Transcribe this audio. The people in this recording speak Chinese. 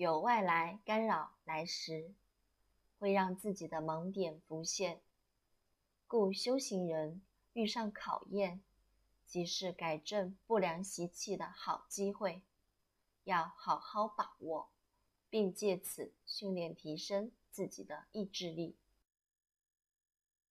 有外来干扰来时会让自己的盲点浮现。故修行人遇上考验即是改正不良习气的好机会要好好把握并借此训练提升自己的意志力。